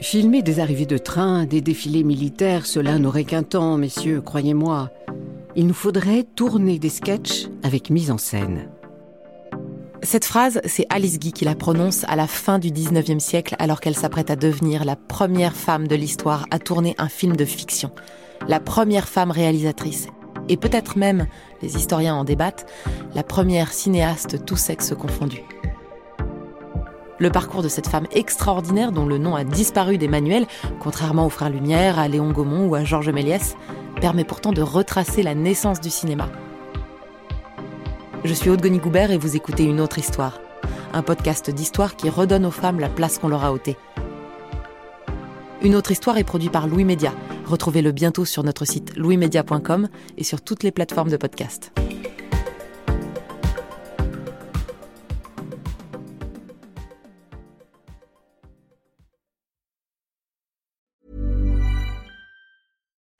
Filmer des arrivées de train, des défilés militaires, cela n'aurait qu'un temps, messieurs, croyez-moi. Il nous faudrait tourner des sketchs avec mise en scène. Cette phrase, c'est Alice Guy qui la prononce à la fin du 19e siècle alors qu'elle s'apprête à devenir la première femme de l'histoire à tourner un film de fiction. La première femme réalisatrice. Et peut-être même, les historiens en débattent, la première cinéaste tous sexes confondus. Le parcours de cette femme extraordinaire dont le nom a disparu des manuels, contrairement aux frères Lumière, à Léon Gaumont ou à Georges Méliès, permet pourtant de retracer la naissance du cinéma. Je suis Aude Goubert et vous écoutez Une autre histoire, un podcast d'histoire qui redonne aux femmes la place qu'on leur a ôtée. Une autre histoire est produit par Louis Média. Retrouvez-le bientôt sur notre site louismedia.com et sur toutes les plateformes de podcast.